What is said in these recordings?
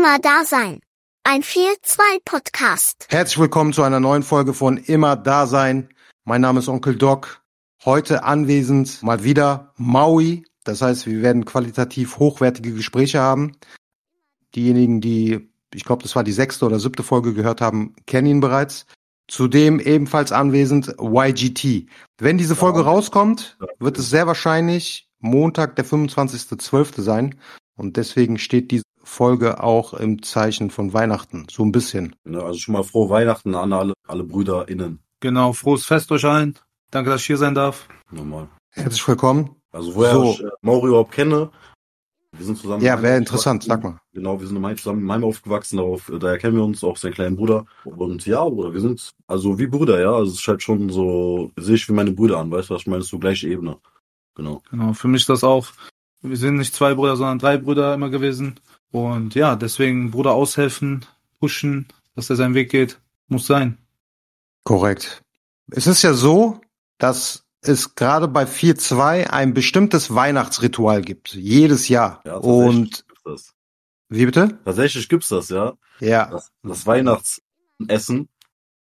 Immer da sein. Ein 4-2-Podcast. Herzlich willkommen zu einer neuen Folge von Immer da sein. Mein Name ist Onkel Doc. Heute anwesend mal wieder Maui. Das heißt, wir werden qualitativ hochwertige Gespräche haben. Diejenigen, die, ich glaube, das war die sechste oder siebte Folge gehört haben, kennen ihn bereits. Zudem ebenfalls anwesend YGT. Wenn diese Folge rauskommt, wird es sehr wahrscheinlich Montag, der 25.12. sein. Und deswegen steht diese Folge auch im Zeichen von Weihnachten. So ein bisschen. Ne, also schon mal frohe Weihnachten an alle, alle BrüderInnen. Genau, frohes Fest euch allen. Danke, dass ich hier sein darf. Normal. Herzlich willkommen. Also woher So. ich äh, Mauri überhaupt kenne, wir sind zusammen. Ja, wäre interessant. Sag mal. Genau, wir sind zusammen in Mainz aufgewachsen, darauf, äh, daher kennen wir uns, auch seinen kleinen Bruder. Und ja, Bruder, wir sind also wie Brüder, ja. Also es ist halt schon so, sehe ich wie meine Brüder an, weißt du, was ich meine? Es ist so gleiche Ebene. Genau. Genau, für mich ist das auch. Wir sind nicht zwei Brüder, sondern drei Brüder immer gewesen. Und ja, deswegen Bruder aushelfen, pushen, dass er seinen Weg geht, muss sein. Korrekt. Es ist ja so, dass es gerade bei 4.2 ein bestimmtes Weihnachtsritual gibt. Jedes Jahr. Ja, Und gibt's das. wie bitte? Tatsächlich gibt's das, ja. Ja, Das, das Weihnachtsessen,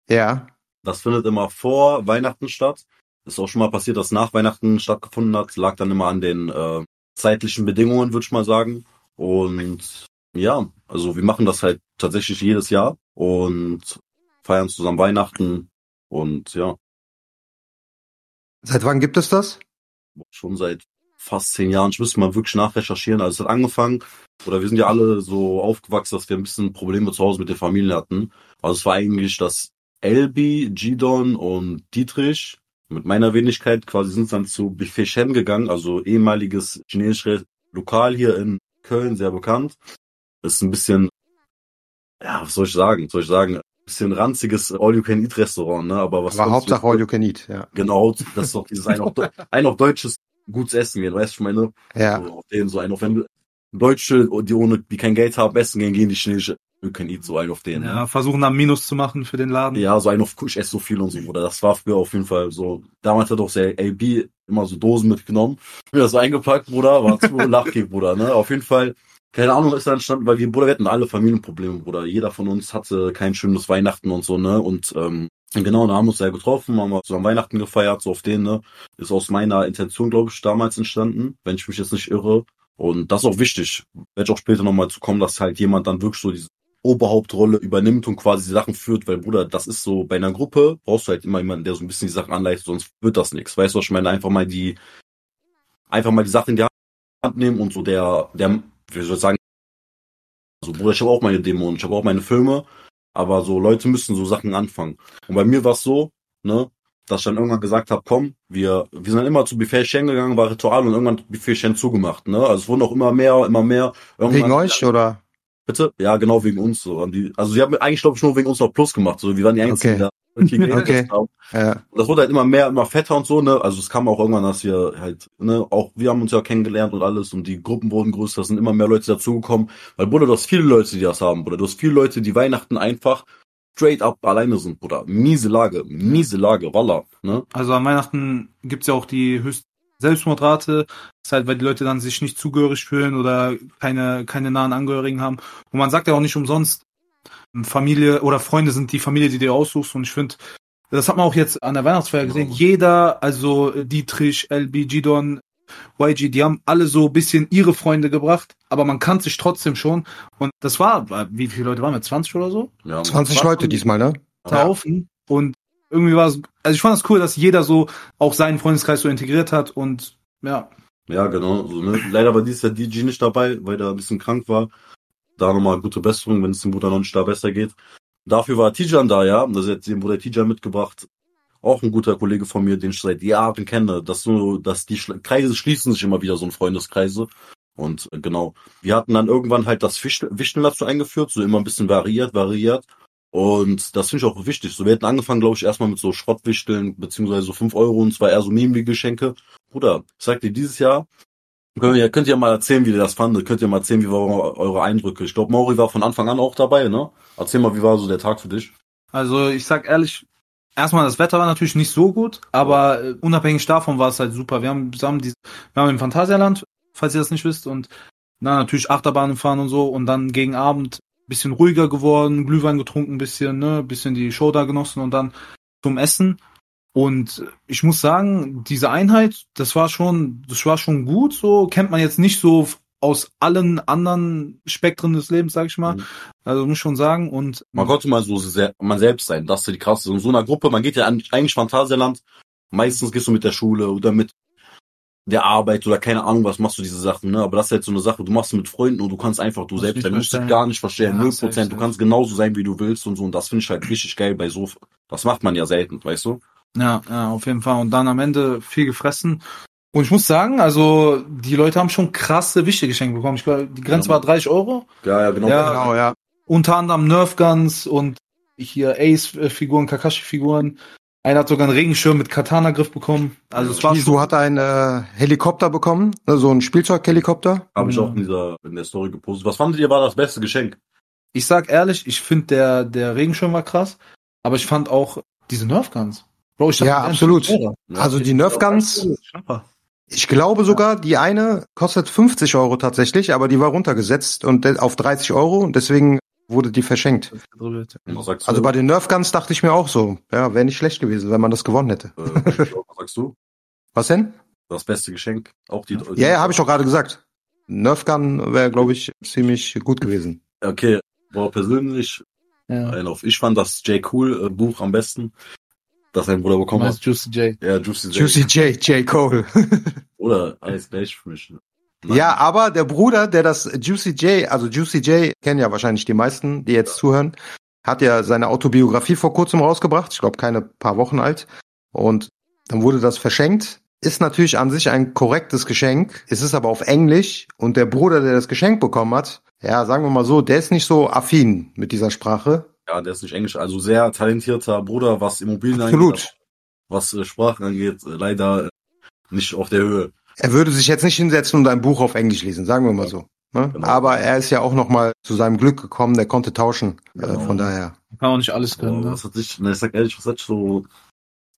ja. das findet immer vor Weihnachten statt. Ist auch schon mal passiert, dass nach Weihnachten stattgefunden hat. Lag dann immer an den äh, zeitlichen Bedingungen, würde ich mal sagen. Und ja, also wir machen das halt tatsächlich jedes Jahr und feiern zusammen Weihnachten. Und ja, Seit wann gibt es das? schon seit fast zehn Jahren. Ich müsste mal wirklich nachrecherchieren. Also es hat angefangen, oder wir sind ja alle so aufgewachsen, dass wir ein bisschen Probleme zu Hause mit der Familie hatten. Also es war eigentlich das Elbi, Gidon und Dietrich mit meiner Wenigkeit quasi sind dann zu Buffet Shen gegangen, also ehemaliges chinesisches Lokal hier in Köln, sehr bekannt. Ist ein bisschen, ja, was soll ich sagen? Was soll ich sagen? Ein bisschen ranziges All-You-Can-Eat-Restaurant, ne? Aber was Aber Hauptsache All You Can Eat, ja. Genau, das ist doch dieses ein auf, ein auf deutsches gutes Essen gehen, weißt du, ich meine? Ja, So, auf den so ein, auf wenn Deutsche, die ohne, die kein Geld haben, essen gehen, gehen die chinesische, you can eat, so ein auf den. Ja, versuchen da Minus zu machen für den Laden. Ja, so ein auf, ich esse so viel und so, oder das war früher auf jeden Fall so. Damals hat auch der AB immer so Dosen mitgenommen. Mir das so eingepackt, Bruder, war zu Lachkick, Bruder, ne? Auf jeden Fall, keine Ahnung, ist da entstanden, weil wir, Bruder, wir hatten alle Familienprobleme, Bruder. Jeder von uns hatte kein schönes Weihnachten und so, ne? Und, ähm, genau, da haben wir uns ja getroffen, haben wir zusammen Weihnachten gefeiert, so auf den, ne? Ist aus meiner Intention, glaube ich, damals entstanden, wenn ich mich jetzt nicht irre. Und das ist auch wichtig. Werde ich auch später nochmal zu kommen, dass halt jemand dann wirklich so diese Oberhauptrolle übernimmt und quasi die Sachen führt, weil Bruder, das ist so, bei einer Gruppe brauchst du halt immer jemanden, der so ein bisschen die Sachen anleitet, sonst wird das nichts. Weißt du, was ich meine? Einfach mal die, einfach mal die Sachen in die Hand nehmen und so der, der, wie soll ich sagen, also Bruder, ich habe auch meine Dämonen, ich habe auch meine Filme, aber so Leute müssen so Sachen anfangen. Und bei mir war es so, ne, dass ich dann irgendwann gesagt habe, komm, wir, wir sind dann immer zu Buffet Shen gegangen, war Ritual und irgendwann Buffet Shen zugemacht, ne? Also es wurden auch immer mehr, immer mehr. Irgendwann- wegen euch oder? Bitte? Ja, genau, wegen uns. So. Also sie haben eigentlich, glaube ich, nur wegen uns noch Plus gemacht. So, wir waren die Einzigen, Okay. die da Okay. haben. Ja, Und das wurde halt immer mehr, immer fetter und so, ne? Also es kam auch irgendwann, dass wir halt, ne, auch wir haben uns ja kennengelernt und alles und die Gruppen wurden größer, es sind immer mehr Leute dazugekommen. Weil, Bruder, du hast viele Leute, die das haben, Bruder. Du hast viele Leute, die Weihnachten einfach straight up alleine sind, Bruder. Miese Lage, miese Lage, Wallah, ne? Also an Weihnachten gibt's ja auch die höchste Selbstmordrate. Das ist halt, weil die Leute dann sich nicht zugehörig fühlen oder keine, keine nahen Angehörigen haben. Und man sagt ja auch nicht umsonst, Familie oder Freunde sind die Familie, die du dir aussuchst. Und ich finde, das hat man auch jetzt an der Weihnachtsfeier gesehen. Genau. Jeder, also Dietrich, LB, Gidon, YG, die haben alle so ein bisschen ihre Freunde gebracht, aber man kannte sich trotzdem schon. Und das war, wie viele Leute waren wir? 20 oder so? Ja, 20 Leute diesmal, ne? Haufen. Und irgendwie war es, also ich fand es cool, dass jeder so auch seinen Freundeskreis so integriert hat und ja, Ja, genau. So, ne? Leider war dieses Jahr DG nicht dabei, weil er ein bisschen krank war. Da nochmal gute Besserung, wenn es dem Bruder noch nicht da besser geht. Dafür war Tijan da, ja. Das hat den Bruder Tijan mitgebracht. Auch ein guter Kollege von mir, den ich seit Jahren kenne. Das so, dass die Kreise schließen sich immer wieder, so ein Freundeskreise. Und äh, genau. Wir hatten dann irgendwann halt das Wischeln dazu eingeführt, so immer ein bisschen variiert, variiert. Und das finde ich auch wichtig. So, wir hätten angefangen, glaube ich, erstmal mit so Schrottwichteln, beziehungsweise so 5 Euro und zwar eher so Mimli-Geschenke. Bruder, ich sag dir, dieses Jahr könnt ihr, könnt ihr mal erzählen, wie ihr das fandet. Könnt ihr mal erzählen, wie waren eure Eindrücke. Ich glaube, Mauri war von Anfang an auch dabei, ne? Erzähl mal, wie war so der Tag für dich? also ich sag ehrlich, erstmal das Wetter war natürlich nicht so gut, aber äh, unabhängig davon war es halt super. Wir haben zusammen die, wir haben im Phantasialand, falls ihr das nicht wisst, und Na, natürlich Achterbahnen fahren und so und dann gegen Abend bisschen ruhiger geworden, Glühwein getrunken, bisschen, ne, bisschen die Show da genossen und dann zum Essen. Und ich muss sagen, diese Einheit, das war schon, das war schon gut, so kennt man jetzt nicht so aus allen anderen Spektren des Lebens, sag ich mal. Mhm. Also muss ich schon sagen und Man konnte mal so sehr, man selbst sein, das ist die krasse. In so einer Gruppe, man geht ja eigentlich Phantasialand. Meistens gehst du mit der Schule oder mit der Arbeit oder keine Ahnung, was machst du diese Sachen, ne? Aber das ist halt so eine Sache, du machst es mit Freunden und du kannst einfach du selbst sein. Du musst verstellen. gar nicht verstehen, Ja, null safe, Prozent. Du kannst genauso sein, wie du willst und so. Und das finde ich halt richtig geil bei so, das macht man ja selten, weißt du? Ja, ja, auf jeden Fall. Und dann am Ende viel gefressen. Und ich muss sagen, also die Leute haben schon krasse Wichte geschenkt bekommen. Ich glaube, die Grenze Ja. war 30 Euro. Ja, ja, genau. Ja. Genau, ja. Unter anderem Nerf Guns und hier Ace-Figuren, Kakashi-Figuren. Einer hat sogar einen Regenschirm mit Katana-Griff bekommen. Also es war schon, hat einen äh, Helikopter bekommen, ne, so einen Spielzeughelikopter. Habe ich auch in dieser, in der Story gepostet. Was fandet ihr war das beste Geschenk? ich sag ehrlich, ich finde der, der Regenschirm war krass. Aber ich fand auch diese Nerf Guns. Bro, ich dachte, Ja, absolut. Also die Nerf Guns, Schnapper. ich glaube sogar, die eine kostet 50 Euro tatsächlich, aber die war runtergesetzt und auf 30 Euro und deswegen wurde die verschenkt. Also bei den Nerf Guns dachte ich mir auch so, ja, wäre nicht schlecht gewesen, wenn man das gewonnen hätte. äh, was sagst du? Was denn? Das beste Geschenk? Auch die, Ja, ja, habe ich doch gerade gesagt. Nerf Gun wäre, glaube ich, ziemlich gut gewesen. Okay, boah, persönlich, Ja. ein auf. Ich fand das J. Cool äh, Buch am besten, das sein Bruder bekommen hat. Juicy J. Ja, Juicy J. Juicy J, J. Cole. Oder alles gleich für mich. Nein. Ja, aber der Bruder, der das Juicy J, also Juicy J, kennen ja wahrscheinlich die meisten, die jetzt zuhören, hat ja seine Autobiografie vor kurzem rausgebracht, ich glaube keine paar Wochen alt. Und dann wurde das verschenkt. Ist natürlich an sich ein korrektes Geschenk. Es ist aber auf Englisch und der Bruder, der das Geschenk bekommen hat, ja, sagen wir mal so, der ist nicht so affin mit dieser Sprache. Ja, der ist nicht Englisch. Also sehr talentierter Bruder, was Immobilien Absolut. angeht. Was äh, Sprachen angeht, äh, leider nicht auf der Höhe. Er würde sich jetzt nicht hinsetzen und ein Buch auf Englisch lesen, sagen wir mal so. Ne? Genau. Aber er ist ja auch noch mal zu seinem Glück gekommen, der konnte tauschen. Genau. Äh, von daher. Kann auch nicht alles können. Ne? was hat sich, na, ich sag ehrlich, was hat so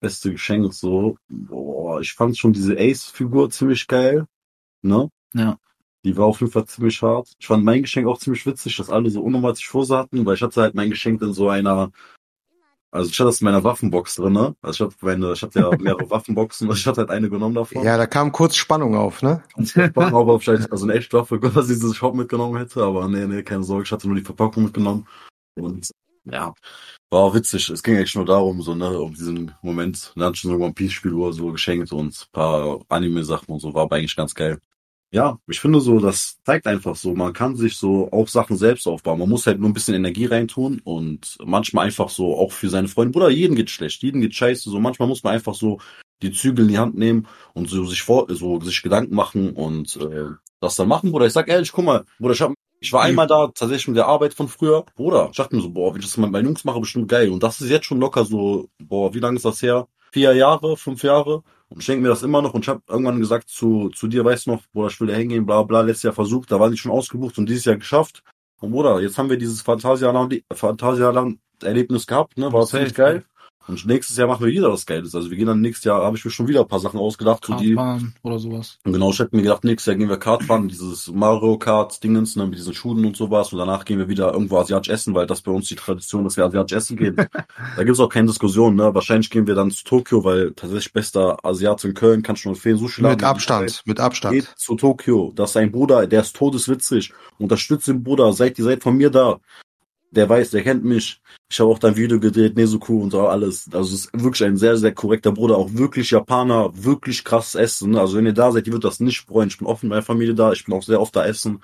beste Geschenk so? Boah, ich fand schon diese Ace-Figur ziemlich geil. Ne? Ja. Die war auf jeden Fall ziemlich hart. Ich fand mein Geschenk auch ziemlich witzig, dass alle so unnormal sich hatten, weil ich hatte halt mein Geschenk in so einer, also ich hatte das in meiner Waffenbox drin, ne? Also ich hatte meine, ich hatte ja mehrere Waffenboxen, ich hatte halt eine genommen davon. Ja, da kam kurz Spannung auf, ne? Ich war aber vielleicht also eine echte Waffe, dass ich diese Shop mitgenommen hätte, aber nee, nee, keine Sorge, ich hatte nur die Verpackung mitgenommen. Und ja, war auch witzig. Es ging eigentlich nur darum, so, ne, um diesen Moment. Dann ich so ein One Piece Spiel oder so geschenkt und ein paar Anime-Sachen und so, war aber eigentlich ganz geil. Ja, ich finde so, das zeigt einfach so, man kann sich so auch Sachen selbst aufbauen. Man muss halt nur ein bisschen Energie reintun und manchmal einfach so auch für seine Freunde. Bruder, jedem geht schlecht, jedem geht scheiße. So manchmal muss man einfach so die Zügel in die Hand nehmen und so sich vor, so sich Gedanken machen und äh, das dann machen, Bruder. Ich sag ehrlich, guck mal, Bruder, ich hab, ich war einmal da tatsächlich mit der Arbeit von früher. Bruder, ich dachte mir so, boah, wenn ich das mal bei Jungs mache, bestimmt geil. Und das ist jetzt schon locker so, boah, wie lange ist das her? Vier Jahre, fünf Jahre. Und ich denke mir das immer noch. Und ich habe irgendwann gesagt zu, zu dir, weißt du noch, Bruder, ich will da hingehen, bla bla, letztes Jahr versucht, da war ich schon ausgebucht und dieses Jahr geschafft. Und Bruder, jetzt haben wir dieses Phantasialand, Phantasialand Erlebnis gehabt, ne? War Safe. ziemlich geil. Und nächstes Jahr machen wir wieder was Geiles. Also wir gehen dann nächstes Jahr, habe ich mir schon wieder ein paar Sachen ausgedacht, so die, Kartbahn oder sowas. und genau, ich hätte mir gedacht, nächstes Jahr gehen wir Kart fahren, dieses Mario Kart Dingens, ne, mit diesen Schuhen und sowas. Und danach gehen wir wieder irgendwo asiatisch essen, weil das bei uns die Tradition ist, dass wir asiatisch essen gehen. da gibt's auch keine Diskussion, ne. Wahrscheinlich gehen wir dann zu Tokio, weil tatsächlich bester Asiate in Köln, kann schon empfehlen, Sushi Mit Abstand, mit Abstand. Geht zu Tokio. Das ist ein Bruder, der ist todeswitzig. Unterstützt den Bruder. Seid ihr seid von mir da. Der weiß, der kennt mich. Ich habe auch dein Video gedreht, Nezuko und so alles. Also es ist wirklich ein sehr, sehr korrekter Bruder. Auch wirklich Japaner, wirklich krasses Essen. ne? Also wenn ihr da seid, ihr wird das nicht freuen. Ich bin oft mit meiner Familie da. Ich bin auch sehr oft da essen.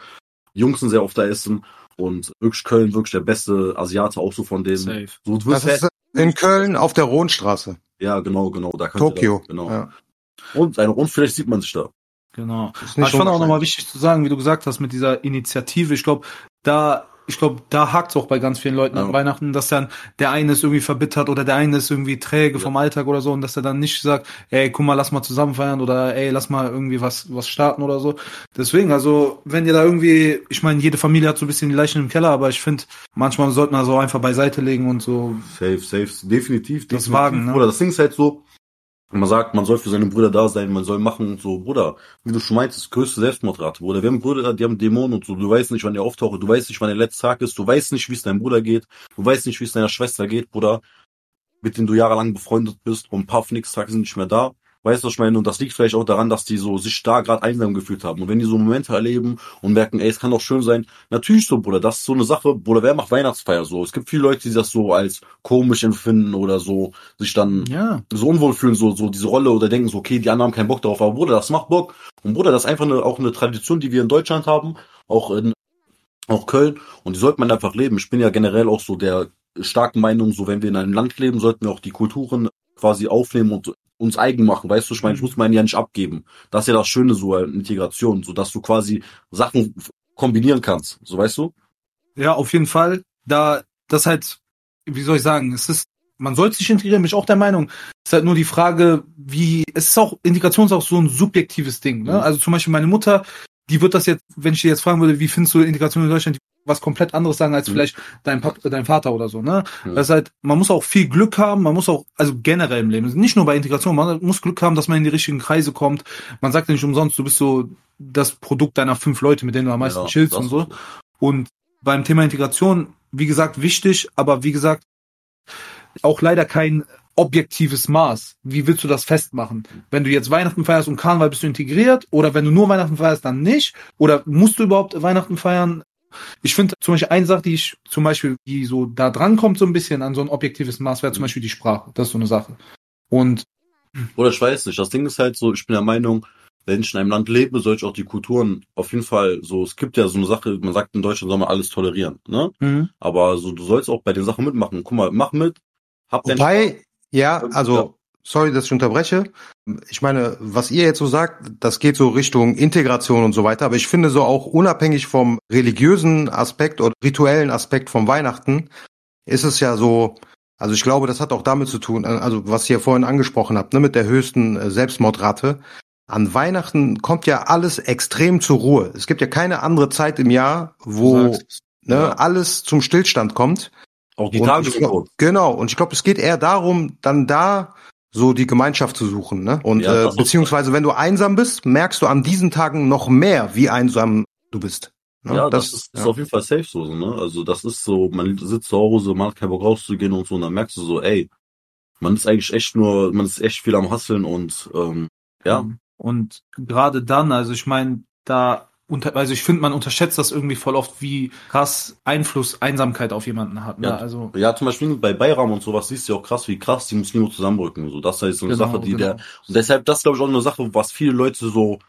Jungs sind sehr oft da essen. Und wirklich Köln, wirklich der beste Asiate, auch so von denen. Safe. So, du Das ist in Köln auf der Rohnstraße. ja, genau, genau. Da Tokio. Da, genau. Ja. Und, eine, und vielleicht sieht man sich da. Genau. Aber nicht ich fand auch nochmal wichtig zu sagen, wie du gesagt hast, mit dieser Initiative. Ich glaube, da, ich glaube, da hakt auch bei ganz vielen Leuten Ja. an Weihnachten, dass dann der eine ist irgendwie verbittert oder der eine ist irgendwie träge Ja. vom Alltag oder so und dass er dann nicht sagt, ey, guck mal, lass mal zusammen feiern oder ey, lass mal irgendwie was, was starten oder so. Deswegen, also, wenn ihr da irgendwie, ich meine, jede Familie hat so ein bisschen die Leichen im Keller, aber ich finde, manchmal sollte man so einfach beiseite legen und so. Safe, safe, definitiv, Das definitiv. Wagen, ne? Oder das Ding ist halt so, man sagt, man soll für seine Brüder da sein, man soll machen und so, Bruder, wie du schon meintest, größte Selbstmordrate, Bruder. Wir haben Brüder, die haben Dämonen und so, du weißt nicht, wann der auftaucht, du weißt nicht, wann der letzte Tag ist, du weißt nicht, wie es deinem Bruder geht, du weißt nicht, wie es deiner Schwester geht, Bruder, mit denen du jahrelang befreundet bist und Puff nix Tag sind nicht mehr da. Weißt du, was ich meine? Und das liegt vielleicht auch daran, dass die so sich da gerade einsam gefühlt haben. Und wenn die so Momente erleben und merken, ey, es kann doch schön sein, natürlich so, Bruder, das ist so eine Sache, Bruder, wer macht Weihnachtsfeier so? Es gibt viele Leute, die das so als komisch empfinden oder so, sich dann Ja. so unwohl fühlen, so, so diese Rolle oder denken so, okay, die anderen haben keinen Bock darauf, aber Bruder, das macht Bock. Und Bruder, das ist einfach eine, auch eine Tradition, die wir in Deutschland haben, auch in, auch Köln, und die sollte man einfach leben. Ich bin ja generell auch so der starken Meinung, so wenn wir in einem Land leben, sollten wir auch die Kulturen quasi aufnehmen und uns eigen machen, weißt du, ich meine, ich muss meinen ja nicht abgeben. Das ist ja das Schöne so an Integration, so dass du quasi Sachen kombinieren kannst, so weißt du? Ja, auf jeden Fall. Da, das halt, wie soll ich sagen, es ist, man sollte sich integrieren, bin ich auch der Meinung. Es ist halt nur die Frage, wie, es ist auch, Integration ist auch so ein subjektives Ding, ne? Mhm. Also zum Beispiel meine Mutter, die wird das jetzt, wenn ich dir jetzt fragen würde, wie findest du Integration in Deutschland, was komplett anderes sagen als Mhm. vielleicht dein, Pap dein Vater oder so, ne? Mhm. Das ist halt, man muss auch viel Glück haben, man muss auch, also generell im Leben, nicht nur bei Integration, man muss Glück haben, dass man in die richtigen Kreise kommt. Man sagt ja nicht umsonst, du bist so das Produkt deiner fünf Leute, mit denen du am meisten Ja, chillst und so. Und beim Thema Integration, wie gesagt, wichtig, aber wie gesagt, auch leider kein objektives Maß. Wie willst du das festmachen? Wenn du jetzt Weihnachten feierst und Karneval bist du integriert oder wenn du nur Weihnachten feierst, dann nicht? Oder musst du überhaupt Weihnachten feiern? Ich finde zum Beispiel eine Sache, die ich zum Beispiel, die so da dran kommt, so ein bisschen an so ein objektives Maß, wäre zum Beispiel die Sprache. Das ist so eine Sache. Und Oder ich weiß nicht. Das Ding ist halt so, ich bin der Meinung, wenn ich in einem Land lebe, soll ich auch die Kulturen auf jeden Fall so, es gibt ja so eine Sache, man sagt in Deutschland soll man alles tolerieren, ne? Aber so, du sollst auch bei den Sachen mitmachen. Guck mal, mach mit, hab Wobei, Ja. also, sorry, dass ich unterbreche. Ich meine, was ihr jetzt so sagt, das geht so Richtung Integration und so weiter, aber ich finde so auch unabhängig vom religiösen Aspekt oder rituellen Aspekt vom Weihnachten, ist es ja so, also ich glaube, das hat auch damit zu tun, also was ihr vorhin angesprochen habt, ne, mit der höchsten äh, Selbstmordrate. An Weihnachten kommt ja alles extrem zur Ruhe. Es gibt ja keine andere Zeit im Jahr, wo ne, Ja. alles zum Stillstand kommt. auch die Und Tage ich sind glaub, tot. Genau, und ich glaube, es geht eher darum, dann da so die Gemeinschaft zu suchen. Ne? Und Ja, äh, das ist- beziehungsweise, wenn du einsam bist, merkst du an diesen Tagen noch mehr, wie einsam du bist. Ne? Ja, das, ist, ist ja. auf jeden Fall safe so, ne? Also das ist so, man sitzt zu Hause, man hat keinen Bock rauszugehen und so, und dann merkst du so, ey, man ist eigentlich echt nur, man ist echt viel am Hasseln und ähm, ja, Und gerade dann, also ich meine, da unter, also ich finde, man unterschätzt das irgendwie voll oft, wie krass Einfluss Einsamkeit auf jemanden hat. Ne? Ja. Also Ja, zum Beispiel bei Bayram und sowas siehst du ja auch krass, wie krass die Muslime zusammenrücken. So, das ist so eine Genau, Sache, die genau. der. Und deshalb, das glaube ich auch eine Sache, was viele Leute so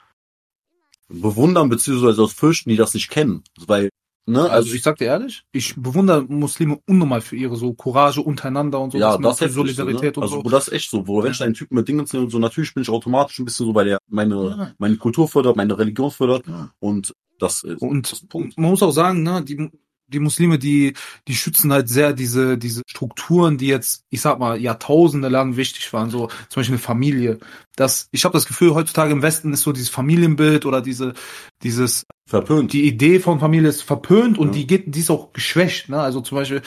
bewundern, beziehungsweise aus fürchten, die das nicht kennen. Weil, ne, Also, also, ich sag dir ehrlich, ich bewundere Muslime unnormal für ihre so Courage untereinander und so, ja, das ist Solidarität so, ne? und Also, so. das ist echt so, wo wenn ich einen Typen mit Dingen und so, natürlich bin ich automatisch ein bisschen so bei der, meine, meine Kultur fördert, meine Religion fördert und das ist Und das Punkt. man muss auch sagen, ne, die, die Muslime, die, die schützen halt sehr diese, diese Strukturen, die jetzt, ich sag mal, Jahrtausende lang wichtig waren, so zum Beispiel eine Familie. Das, ich habe das Gefühl, heutzutage im Westen ist so dieses Familienbild oder diese, dieses Verpönt. die Idee von Familie ist verpönt und Ja. die geht, die ist auch geschwächt. Ne? Also zum Beispiel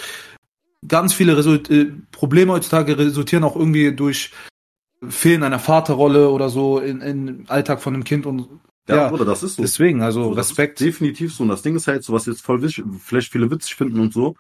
ganz viele Result äh, Probleme heutzutage resultieren auch irgendwie durch Fehlen einer Vaterrolle oder so in, in Alltag von einem Kind und ja, ja, Bruder, das ist so. deswegen, also So, das Respekt. Ist definitiv so. Und das Ding ist halt so, was jetzt voll witzig, vielleicht viele witzig finden und so.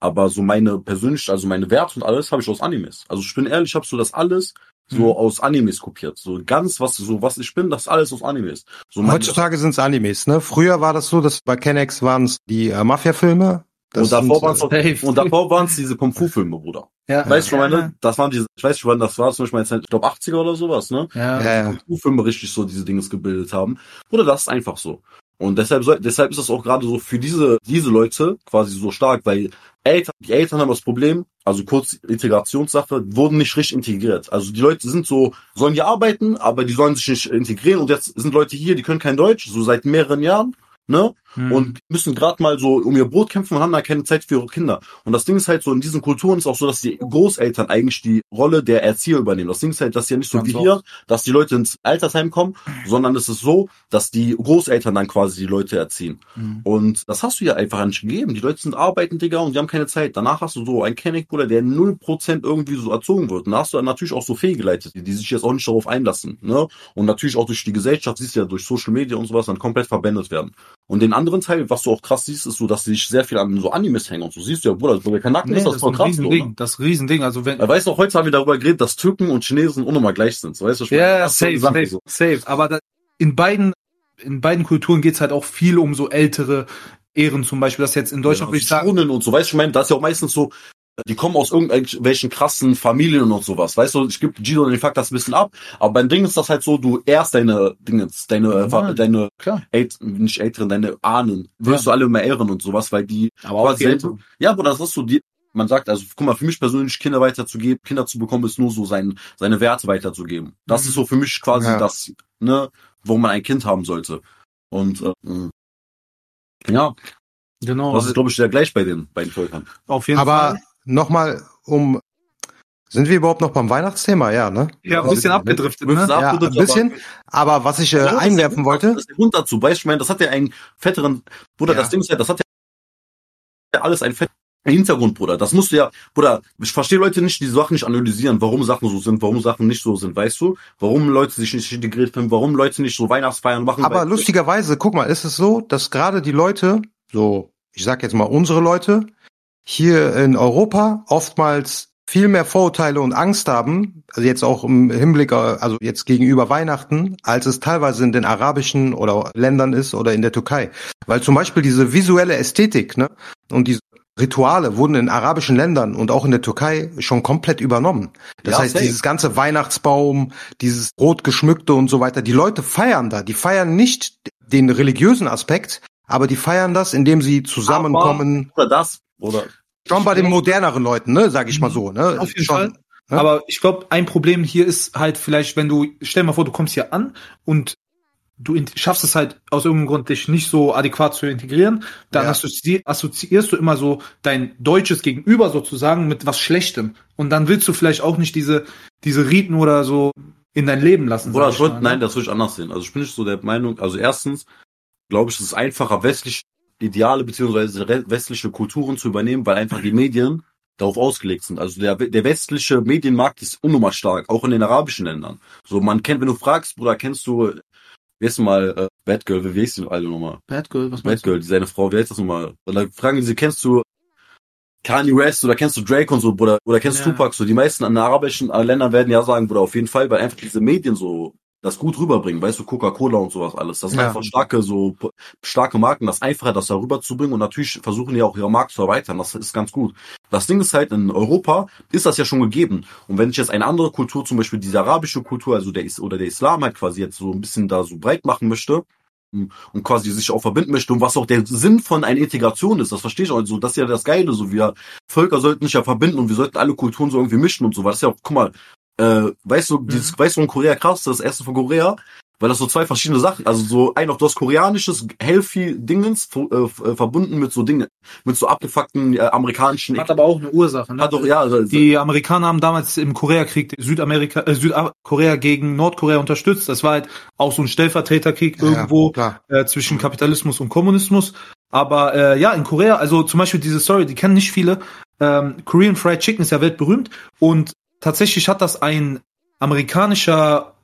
Aber so meine persönlich, also meine Werte und alles habe ich aus Animes. Also ich bin ehrlich, ich habe so das alles so Mhm. aus Animes kopiert. So ganz, was so was ich bin, das ist alles aus Animes. So Heutzutage sind es Animes. Ne? Früher war das so, dass bei Kennex waren es die äh, Mafia-Filme. Und davor waren es es diese Kung Fu Filme, Bruder. ja. Weißt du, ja, meine, das waren diese, ich weiß nicht, wann das war, zum Beispiel, ich glaube 80er oder sowas, ne? Ja. Ja, ja. Kung Fu Filme richtig so diese Dinge gebildet haben. Oder das ist einfach so. Und deshalb soll, deshalb ist das auch gerade so für diese diese Leute quasi so stark, weil Eltern, die Eltern haben das Problem, also kurz Integrationssache, wurden nicht richtig integriert. Also die Leute sind so, sollen hier arbeiten, aber die sollen sich nicht integrieren und jetzt sind Leute hier, die können kein Deutsch, so seit mehreren Jahren, ne? Hm. und müssen gerade mal so um ihr Brot kämpfen und haben da keine Zeit für ihre Kinder. Und das Ding ist halt so, in diesen Kulturen ist auch so, dass die Großeltern eigentlich die Rolle der Erzieher übernehmen. Das Ding ist halt, dass ja nicht so Ganz wie hier, dass die Leute ins Altersheim kommen, sondern es ist so, dass die Großeltern dann quasi die Leute erziehen. Mhm. Und das hast du ja einfach nicht gegeben. Die Leute sind arbeiten, Digga, und die haben keine Zeit. Danach hast du so einen Kenneck-Bruder, der 0% irgendwie so erzogen wird. Und da hast du dann natürlich auch so fehlgeleitet, die, die sich jetzt auch nicht darauf einlassen. Ne? Und natürlich auch durch die Gesellschaft, siehst du ja durch Social Media und sowas, dann komplett verbändet werden. Und den anderen Teil, was du auch krass siehst, ist so, dass sie sich sehr viel an so Animes hängen und so. Siehst du ja, Bruder, bei Kanaken Nee, ist das das ist voll ein krass. So, Riesending. ne? Das Riesending. Also wenn, Er weiß noch, heute haben wir darüber geredet, dass Türken und Chinesen unnormal gleich sind. So, weißt du, meine? Ja, so eine safe, safe, so. safe. Aber da, in beiden, in beiden Kulturen geht's halt auch viel um so ältere Ehren zum Beispiel. Das jetzt in Deutschland Ja, würde ich sagen. Und so, weißt du, ich meine, das ist ja auch meistens so, die kommen aus irgendwelchen krassen Familien und sowas, weißt du, ich gebe Gino den Fakt das ein bisschen ab, aber beim Ding ist das halt so, du ehrst deine Dinge, deine, Normal. deine, Klar. Ält nicht Älteren, deine Ahnen, wirst Ja. du alle immer ehren und sowas, weil die, Aber auch quasi die selber- Älteren. ja, aber das ist so die, man sagt, also guck mal, für mich persönlich Kinder weiterzugeben, Kinder zu bekommen, ist nur so sein, seine Werte weiterzugeben. Das Mhm. ist so für mich quasi Ja. das, ne, wo man ein Kind haben sollte. Und äh, ja, Genau. das ist, glaube ich, sehr gleich bei den beiden Völkern. auf jeden Aber Fall. Nochmal um, sind wir überhaupt noch beim Weihnachtsthema? Ja, ne? Ja, ein bisschen abgedriftet, Bisschen ne? ab- Ja, ein abgedriftet, bisschen. Aber was ich äh, Ja, einwerfen wollte, Das ist der Grund dazu, weißt du, ich meine, das hat ja einen fetteren, Bruder, Ja. das Ding ist ja, das hat ja alles einen fetteren Hintergrund, Bruder. Das musst du ja, Bruder, ich verstehe Leute nicht, die Sachen nicht analysieren, warum Sachen so sind, warum Sachen nicht so sind, weißt du? Warum Leute sich nicht integriert finden, warum Leute nicht so Weihnachtsfeiern machen. aber lustigerweise, guck mal, ist es so, dass gerade die Leute, so, ich sag jetzt mal unsere Leute, hier in Europa oftmals viel mehr Vorurteile und Angst haben, also jetzt auch im Hinblick, also jetzt gegenüber Weihnachten, als es teilweise in den arabischen oder Ländern ist oder in der Türkei. Weil zum Beispiel diese visuelle Ästhetik, ne, und diese Rituale wurden in arabischen Ländern und auch in der Türkei schon komplett übernommen. Das Ja, heißt, safe. dieses ganze Weihnachtsbaum, dieses rot geschmückte und so weiter, die Leute feiern da. Die feiern nicht den religiösen Aspekt, aber die feiern das, indem sie zusammenkommen. Oder das, oder, Schon bei den moderneren Leuten, ne, sag ich mal so, ne? Auf jeden schon, Fall. ne? Aber ich glaube, ein Problem hier ist halt vielleicht, wenn du, stell dir mal vor, du kommst hier an und du in- schaffst es halt aus irgendeinem Grund, dich nicht so adäquat zu integrieren, dann Ja. assozi assoziierst du immer so dein deutsches Gegenüber sozusagen mit was Schlechtem. Und dann willst du vielleicht auch nicht diese, diese Riten oder so in dein Leben lassen. oder ich würd, mal, nein, ne? das würde ich anders sehen. Also ich bin nicht so der Meinung, also erstens, glaube ich, es ist einfacher, westliche Ideale beziehungsweise westliche Kulturen zu übernehmen, weil einfach die Medien darauf ausgelegt sind. Also der, der westliche Medienmarkt ist unnormal stark, auch in den arabischen Ländern. So, man kennt, wenn du fragst, Bruder, kennst du, wie heißt du mal, äh, Bad Girl, wie heißt die alle nochmal? Bad Girl, was Bad meinst du? Girl, die seine Frau, wie heißt das nochmal? Und dann fragen sie, kennst du Kanye West oder kennst du Drake und so, Bruder, oder kennst du Ja. Tupac? So, die meisten an arabischen äh, Ländern werden ja sagen, Bruder, auf jeden Fall, weil einfach diese Medien so das gut rüberbringen, weißt du, Coca-Cola und sowas alles. Das sind Ja. einfach starke, so starke Marken, das einfacher, das da rüberzubringen und natürlich versuchen die auch ihre Markt zu erweitern. Das ist ganz gut. Das Ding ist halt, in Europa ist das ja schon gegeben. Und wenn ich jetzt eine andere Kultur, zum Beispiel diese arabische Kultur, also der Is oder der Islam halt quasi jetzt so ein bisschen da so breit machen möchte, und quasi sich auch verbinden möchte und was auch der Sinn von einer Integration ist, das verstehe ich auch so, das ist ja das Geile, so wir Völker sollten sich ja verbinden und wir sollten alle Kulturen so irgendwie mischen und so, das ist ja auch, guck mal, äh, weißt du, dieses, weißt du, in Korea krass, das erste von Korea, weil das so zwei verschiedene Sachen, also so ein auf das koreanisches healthy Dingens äh, äh, verbunden mit so Dingen, mit so abgefuckten äh, amerikanischen, Hat aber auch eine Ursache. Ne? hat doch ja, also, Die Amerikaner haben damals im Koreakrieg Südamerika, äh, Südkorea gegen Nordkorea unterstützt. Das war halt auch so ein Stellvertreterkrieg Ja, irgendwo äh, zwischen Kapitalismus und Kommunismus. Aber äh, ja, in Korea, also zum Beispiel diese Story, die kennen nicht viele. Ähm, Korean Fried Chicken ist ja weltberühmt und tatsächlich hat das ein amerikanischer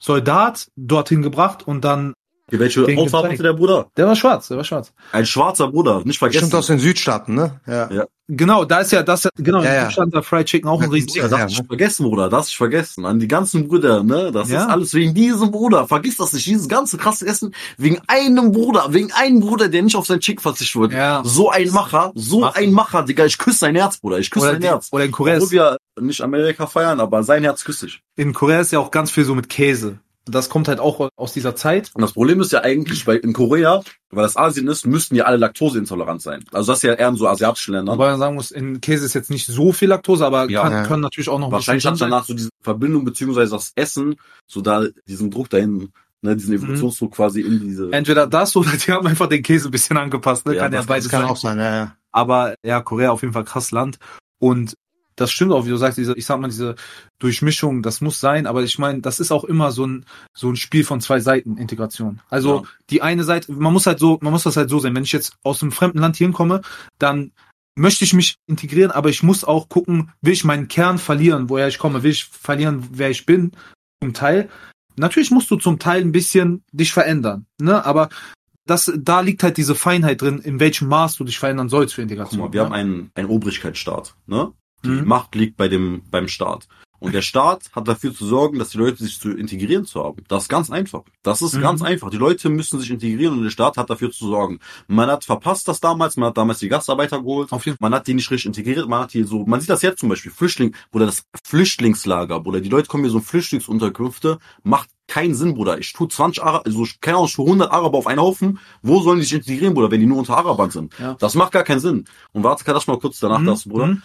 Soldat dorthin gebracht und dann, welche Den Hautfarbe hatte der Bruder? der war schwarz, der war schwarz. Ein schwarzer Bruder, nicht vergessen. Bestimmt aus den Südstaaten, ne? Ja. Ja. Genau, da ist ja das, genau, Ja, in ja. Deutschland war Fried Chicken auch ein Ja, riesen Ja, das hab ich vergessen, Bruder, das ich vergessen. An die ganzen Brüder, ne? Das Ja. ist alles wegen diesem Bruder. Vergiss das nicht, dieses ganze krasse Essen wegen einem Bruder, wegen einem Bruder, der nicht auf sein Chick verzichtet wird. Ja. So ein Macher, so Macher. ein Macher, Digga, ich küsse sein Herz, Bruder, ich küsse sein die, Herz. oder in Korea Obwohl ist, wir nicht Amerika feiern, aber sein Herz küsse ich. in Korea ist ja auch ganz viel so mit Käse. Das kommt halt auch aus dieser Zeit. Und das Problem ist ja eigentlich, weil in Korea, weil das Asien ist, müssten ja alle laktoseintolerant sein. Also das ist ja eher in so asiatischen Ländern. Wobei man sagen muss, in Käse ist jetzt nicht so viel Laktose, aber Ja. kann, Ja. können natürlich auch noch ein Wahrscheinlich hat danach so diese Verbindung beziehungsweise das Essen, so da diesen Druck dahin ne, diesen Evolutionsdruck quasi in diese. Entweder das oder die haben einfach den Käse ein bisschen angepasst. Ne? Ja, kann ja das- beides Das kann sein. auch sein, ja, ja. Aber ja, Korea auf jeden Fall krass Land. Und das stimmt auch, wie du sagst, diese, ich sag mal, diese Durchmischung, das muss sein, aber ich meine, das ist auch immer so ein, so ein Spiel von zwei Seiten Integration. Also Ja. die eine Seite, man muss halt so, man muss das halt so sehen. Wenn ich jetzt aus einem fremden Land hier hinkomme, dann möchte ich mich integrieren, aber ich muss auch gucken, will ich meinen Kern verlieren, woher ich komme, will ich verlieren, wer ich bin, zum Teil. Natürlich musst du zum Teil ein bisschen dich verändern, ne, aber das, da liegt halt diese Feinheit drin, in welchem Maß du dich verändern sollst für Guck Integration. mal, wir ne? haben einen, einen Obrigkeitsstaat, ne? Die Mhm. Macht liegt bei dem, beim Staat. Und der Staat hat dafür zu sorgen, dass die Leute sich zu integrieren zu haben. Das ist ganz einfach. Das ist Mhm. ganz einfach. Die Leute müssen sich integrieren und der Staat hat dafür zu sorgen. Man hat verpasst das damals, man hat damals die Gastarbeiter geholt, man hat die nicht richtig integriert, man hat die so, man sieht das jetzt zum Beispiel, Flüchtling, oder das Flüchtlingslager, Bruder, die Leute kommen hier so in Flüchtlingsunterkünfte, macht keinen Sinn, Bruder. Ich tue 20 Araber, also keine Ahnung, ich tue 100 Araber auf einen Haufen, wo sollen die sich integrieren, Bruder, wenn die nur unter Arabern sind? Ja. Das macht gar keinen Sinn. Und warte, kann das mal kurz danach Mhm. das, Bruder. Mhm.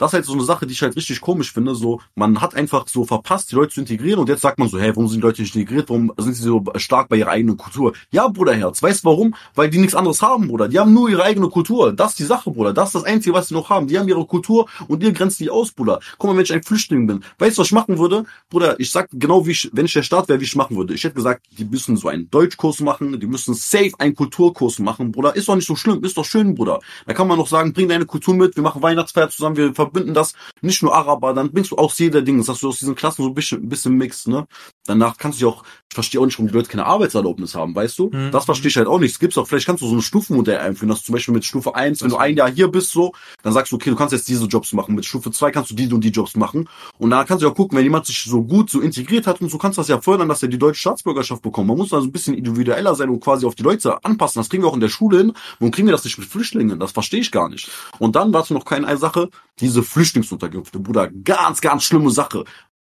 Das ist halt so eine Sache, die ich halt richtig komisch finde. So, man hat einfach so verpasst, die Leute zu integrieren und jetzt sagt man so, hey, warum sind die Leute nicht integriert? Warum sind sie so stark bei ihrer eigenen Kultur? Ja, Bruderherz, weißt du warum? Weil die nichts anderes haben, Bruder. Die haben nur ihre eigene Kultur. Das ist die Sache, Bruder. Das ist das Einzige, was sie noch haben. Die haben ihre Kultur und ihr grenzt die aus, Bruder. Guck mal, wenn ich ein Flüchtling bin, weißt du, was ich machen würde? Bruder, ich sag genau, wie ich, wenn ich der Staat wäre, wie ich machen würde. Ich hätte gesagt, die müssen so einen Deutschkurs machen, die müssen safe einen Kulturkurs machen, Bruder. Ist doch nicht so schlimm, ist doch schön, Bruder. Da kann man noch sagen, bring deine Kultur mit, wir machen Weihnachtsfeier zusammen, wir verbinden das, nicht nur Araber, dann bringst du auch jeder Ding, dass du aus diesen Klassen so ein bisschen, ein bisschen mixt, ne? Danach kannst du ja auch, ich verstehe auch nicht, warum die Leute keine Arbeitserlaubnis haben, weißt du? Mhm. Das verstehe ich halt auch nicht. Es gibt's auch, vielleicht kannst du so ein Stufenmodell einführen, dass du zum Beispiel mit Stufe 1, wenn du ein Jahr hier bist, so, dann sagst du, okay, du kannst jetzt diese Jobs machen. Mit Stufe 2 kannst du diese und die Jobs machen. Und dann kannst du ja gucken, wenn jemand sich so gut so integriert hat und so kannst du das ja fördern, dass er die deutsche Staatsbürgerschaft bekommt. Man muss also ein bisschen individueller sein und quasi auf die Leute anpassen. Das kriegen wir auch in der Schule hin. Warum kriegen wir das nicht mit Flüchtlingen? Das verstehe ich gar nicht. Und dann dazu noch keine Sache, diese Flüchtlingsunterkünfte, Bruder, ganz, ganz schlimme Sache.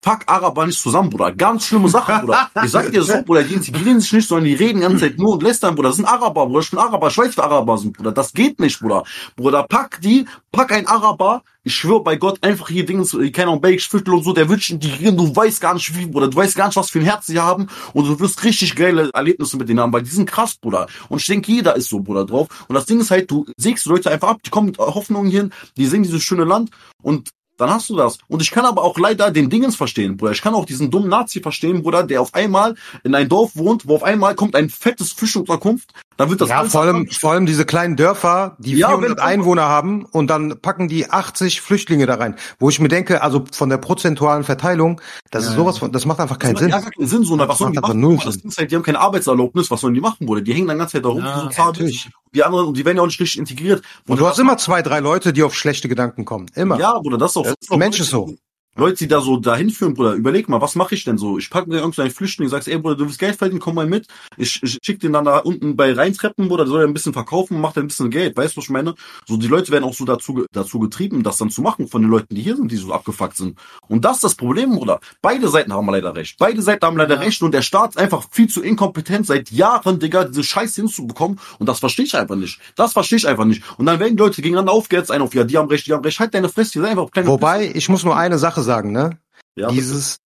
Fuck Araber nicht zusammen, Bruder. Ganz schlimme Sache, Bruder. Ich sag dir so, Bruder, die integrieren sich nicht, sondern die reden die ganze Zeit nur und lästern, Bruder. Das sind Araber, Bruder. Ich bin Araber. Ich weiß, wer Araber sind, Bruder. Das geht nicht, Bruder. Bruder, pack die, pack ein Araber. Ich schwöre bei Gott, einfach hier Dinge, keine Ahnung, belgisch Viertel und so, der wird integrieren. Du weißt gar nicht wie, Bruder. Du weißt gar nicht, was für ein Herz sie haben. Und du wirst richtig geile Erlebnisse mit denen haben, weil die sind krass, Bruder. Und ich denke, jeder ist so, Bruder, drauf. Und das Ding ist halt, du sägst die Leute einfach ab, die kommen mit Hoffnung hin, die sehen dieses schöne Land und dann hast du das. Und ich kann aber auch leider den Dingens verstehen, Bruder. Ich kann auch diesen dummen Nazi verstehen, Bruder, der auf einmal in ein Dorf wohnt, wo auf einmal kommt ein fettes Fischunterkunft. Dann wird das Ja, vor allem, vor allem diese kleinen Dörfer, die Ja, 400 wenn- Einwohner haben und dann packen die 80 Flüchtlinge da rein. Wo ich mir denke, also von der prozentualen Verteilung, das ist sowas von, das macht einfach keinen Das Sinn. macht ja gar keinen Sinn, so eine, was Das sollen die machen? null Das. Ding halt, die haben keine Arbeitserlaubnis, was sollen die machen, Bruder? Die hängen dann die ganze Zeit da rum, Ja, so natürlich. Die anderen, und die werden ja auch nicht richtig integriert. Und du hast immer zwei, drei Leute, die auf schlechte Gedanken kommen. Immer. Ja, Bruder, das ist auch, Das das ist auch Mensch ist so. Leute, die da so dahin führen, Bruder, überleg mal, was mache ich denn so? Ich packe mir irgendeinen Flüchtling, sagst, ey, Bruder, du willst Geld verdienen, komm mal mit. Ich, ich schick den dann da unten bei Reintreppen, Bruder, der soll ja ein bisschen verkaufen, macht ein bisschen Geld, weißt du, was ich meine? So, die Leute werden auch so dazu, dazu getrieben, das dann zu machen von den Leuten, die hier sind, die so abgefuckt sind. Und das ist das Problem, Bruder. Beide Seiten haben leider recht. Beide Seiten haben leider Ja. recht und der Staat ist einfach viel zu inkompetent, seit Jahren, Digga, diese Scheiße hinzubekommen. Und das verstehe ich einfach nicht. Das verstehe ich einfach nicht. Und dann werden die Leute gegeneinander aufgehetzt, ein auf, ja, die haben recht, die haben recht, halt deine Fresse, die sind einfach kleine Wobei, ich muss nur eine Sache sagen, ne? ja, Dieses,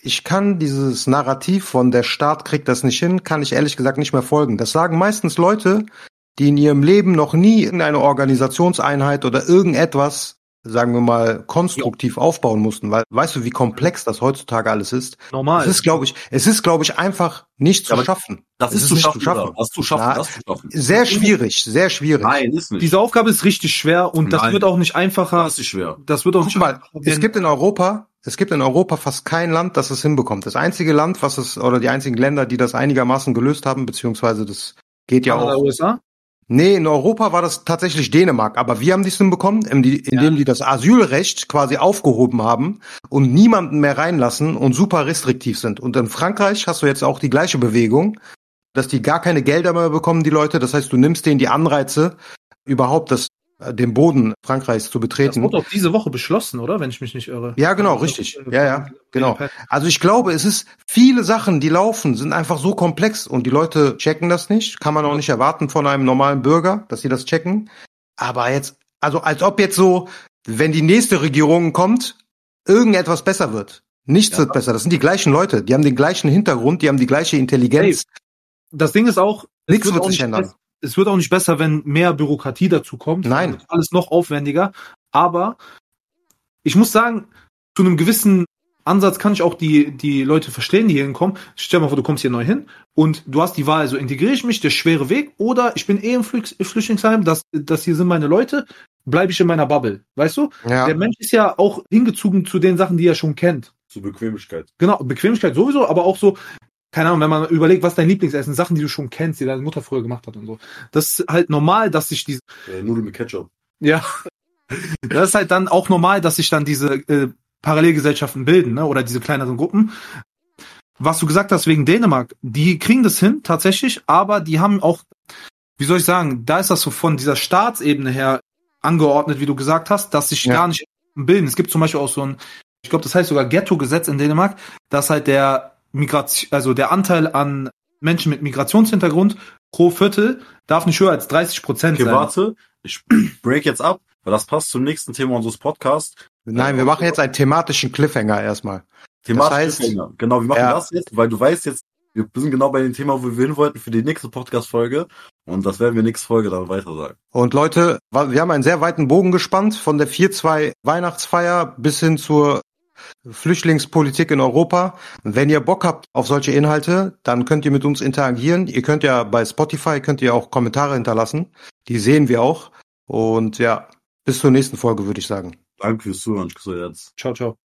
ich kann dieses Narrativ von der Staat kriegt das nicht hin, kann ich ehrlich gesagt nicht mehr folgen. Das sagen meistens Leute, die in ihrem Leben noch nie irgendeine Organisationseinheit oder irgendetwas, sagen wir mal, konstruktiv aufbauen mussten, weil weißt du, wie komplex das heutzutage alles ist? Normal. Es ist, glaube ich, es ist, glaube ich, einfach nicht zu Ja, aber schaffen. Das Es ist, zu nicht schaffen, Bruder. Das ist zu schaffen, Ja, das ist zu schaffen. Sehr schwierig, sehr schwierig. Nein, ist nicht. Diese Aufgabe ist richtig schwer und das Nein. wird auch nicht einfacher. das ist schwer. Das wird auch Guck nicht mal, einfacher, es gibt in Europa, es gibt in Europa fast kein Land, das es hinbekommt. Das einzige Land, was es, oder die einzigen Länder, die das einigermaßen gelöst haben, beziehungsweise das geht ja Kanada, auch. USA. Nee, in Europa war das tatsächlich Dänemark, aber wir haben dies hinbekommen, indem indem die das Asylrecht quasi aufgehoben haben und niemanden mehr reinlassen und super restriktiv sind. Und in Frankreich hast du jetzt auch die gleiche Bewegung, dass die gar keine Gelder mehr bekommen, die Leute. Das heißt, du nimmst denen die Anreize, überhaupt das, den Boden Frankreichs zu Das betreten. wurde auch diese Woche beschlossen, oder? Wenn ich mich nicht irre. Ja, genau, Also, richtig. äh, Ja, ja, genau. Also ich glaube, es ist viele Sachen, die laufen, sind einfach so komplex und die Leute checken das nicht. Kann man auch nicht erwarten von einem normalen Bürger, dass sie das checken. Aber jetzt, also als ob jetzt so, wenn die nächste Regierung kommt, irgendetwas besser wird. Nichts Ja. wird besser. Das sind die gleichen Leute. Die haben den gleichen Hintergrund, die haben die gleiche Intelligenz. Das Ding ist auch, Nichts wird auch sich ändern. Es wird auch nicht besser, wenn mehr Bürokratie dazu kommt. Nein. Alles noch aufwendiger. Aber ich muss sagen, zu einem gewissen Ansatz kann ich auch die, die Leute verstehen, die hier hinkommen. Stell dir mal vor, du kommst hier neu hin und du hast die Wahl, also integriere ich mich, der schwere Weg, oder ich bin eh im Flüch- Flüchtlingsheim, das, das hier sind meine Leute, bleibe ich in meiner Bubble. Weißt du? Ja. Der Mensch ist ja auch hingezogen zu den Sachen, die er schon kennt. Zur Bequemlichkeit. Genau, Bequemlichkeit sowieso, aber auch so, keine Ahnung, wenn man überlegt, was dein Lieblingsessen, Sachen, die du schon kennst, die deine Mutter früher gemacht hat und so. Das ist halt normal, dass sich diese, Äh, Nudeln mit Ketchup. ja, das ist halt dann auch normal, dass sich dann diese äh, Parallelgesellschaften bilden, ne, oder diese kleineren Gruppen. Was du gesagt hast wegen Dänemark, die kriegen das hin, tatsächlich, aber die haben auch, wie soll ich sagen, da ist das so von dieser Staatsebene her angeordnet, wie du gesagt hast, dass sich Ja. gar nicht bilden. Es gibt zum Beispiel auch so ein, ich glaube, das heißt sogar Ghetto-Gesetz in Dänemark, dass halt der Migration, also der Anteil an Menschen mit Migrationshintergrund pro Viertel darf nicht höher als 30 Prozent Okay, sein. warte. Ich break jetzt ab, weil das passt zum nächsten Thema unseres Podcasts. Nein, wir machen jetzt einen thematischen Cliffhanger erstmal. Thematisch heißt- Cliffhanger. Genau, wir machen Ja. das jetzt, weil du weißt jetzt, wir sind genau bei dem Thema, wo wir hin wollten für die nächste Podcast-Folge. Und das werden wir nächste Folge dann weiter sagen. Und Leute, wir haben einen sehr weiten Bogen gespannt von der 4-2 Weihnachtsfeier bis hin zur Flüchtlingspolitik in Europa. Wenn ihr Bock habt auf solche Inhalte, dann könnt ihr mit uns interagieren. Ihr könnt ja bei Spotify könnt ihr auch Kommentare hinterlassen. Die sehen wir auch. Und ja, bis zur nächsten Folge würde ich sagen. Danke fürs Zuhören. Grüße jetzt. Ciao, ciao.